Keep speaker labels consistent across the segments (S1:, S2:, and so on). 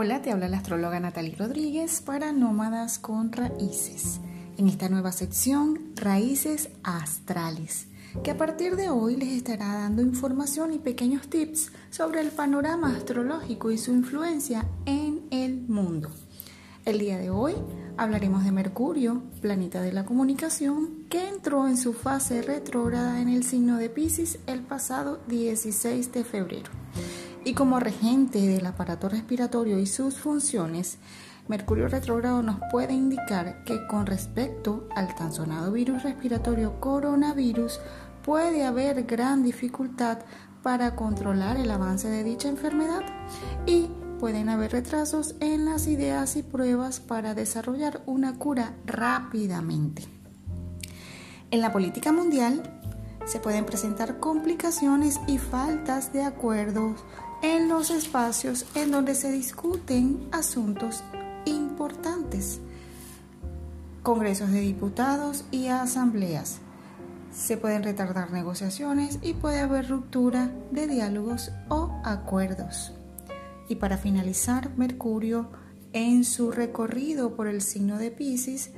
S1: Hola, te habla la astróloga Natalie Rodríguez para Nómadas con Raíces. En esta nueva sección, Raíces Astrales, que a partir de hoy les estará dando información y pequeños tips sobre el panorama astrológico y su influencia en el mundo. El día de hoy hablaremos de Mercurio, planeta de la comunicación, que entró en su fase retrógrada en el signo de Pisces el pasado 16 de febrero y como regente del aparato respiratorio y sus funciones, Mercurio retrógrado nos puede indicar que con respecto al tan sonado virus respiratorio coronavirus puede haber gran dificultad para controlar el avance de dicha enfermedad y pueden haber retrasos en las ideas y pruebas para desarrollar una cura rápidamente. En la política mundial se pueden presentar complicaciones y faltas de acuerdos en los espacios en donde se discuten asuntos importantes, congresos de diputados y asambleas. Se pueden retardar negociaciones y puede haber ruptura de diálogos o acuerdos. Y para finalizar, Mercurio en su recorrido por el signo de Pisces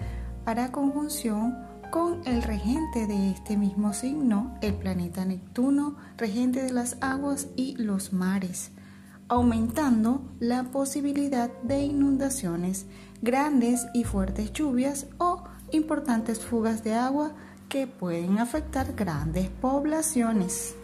S1: hará conjunción con el regente de este mismo signo, el planeta Neptuno, regente de las aguas y los mares, aumentando la posibilidad de inundaciones, grandes y fuertes lluvias o importantes fugas de agua que pueden afectar grandes poblaciones.